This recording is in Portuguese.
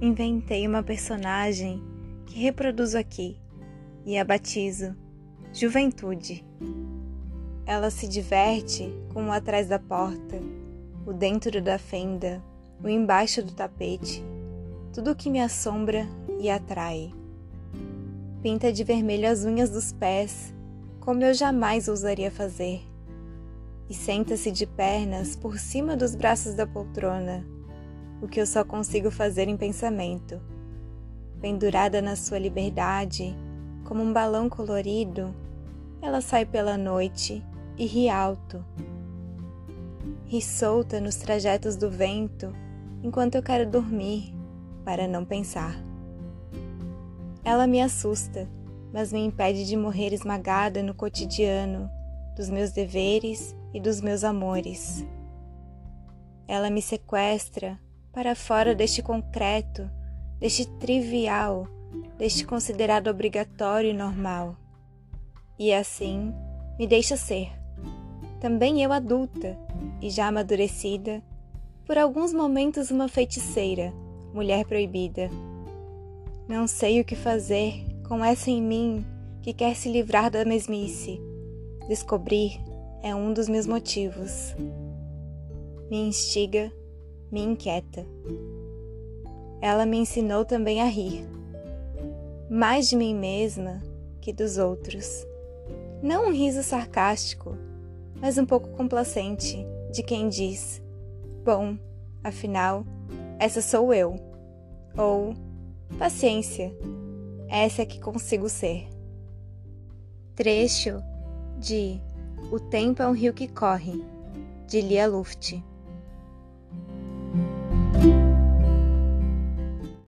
inventei uma personagem que reproduzo aqui e a batizo Juventude. Ela se diverte com o atrás da porta, o dentro da fenda, o embaixo do tapete, tudo que me assombra e atrai. Pinta de vermelho as unhas dos pés, como eu jamais ousaria fazer, e senta-se de pernas por cima dos braços da poltrona, o que eu só consigo fazer em pensamento. Pendurada na sua liberdade, como um balão colorido, ela sai pela noite e ri alto. Ri solta nos trajetos do vento enquanto eu quero dormir para não pensar. Ela me assusta, mas me impede de morrer esmagada no cotidiano dos meus deveres e dos meus amores. Ela me sequestra para fora deste concreto, deste trivial, deste considerado obrigatório e normal. E assim me deixa ser. Também eu adulta e já amadurecida, por alguns momentos uma feiticeira, mulher proibida. Não sei o que fazer com essa em mim que quer se livrar da mesmice. Descobrir é um dos meus motivos. Me instiga, me inquieta. Ela me ensinou também a rir, mais de mim mesma que dos outros. Não um riso sarcástico, mas um pouco complacente de quem diz: Bom, afinal, essa sou eu. Ou, paciência, essa é que consigo ser. Trecho de O Tempo é um Rio que Corre, de Lia Luft.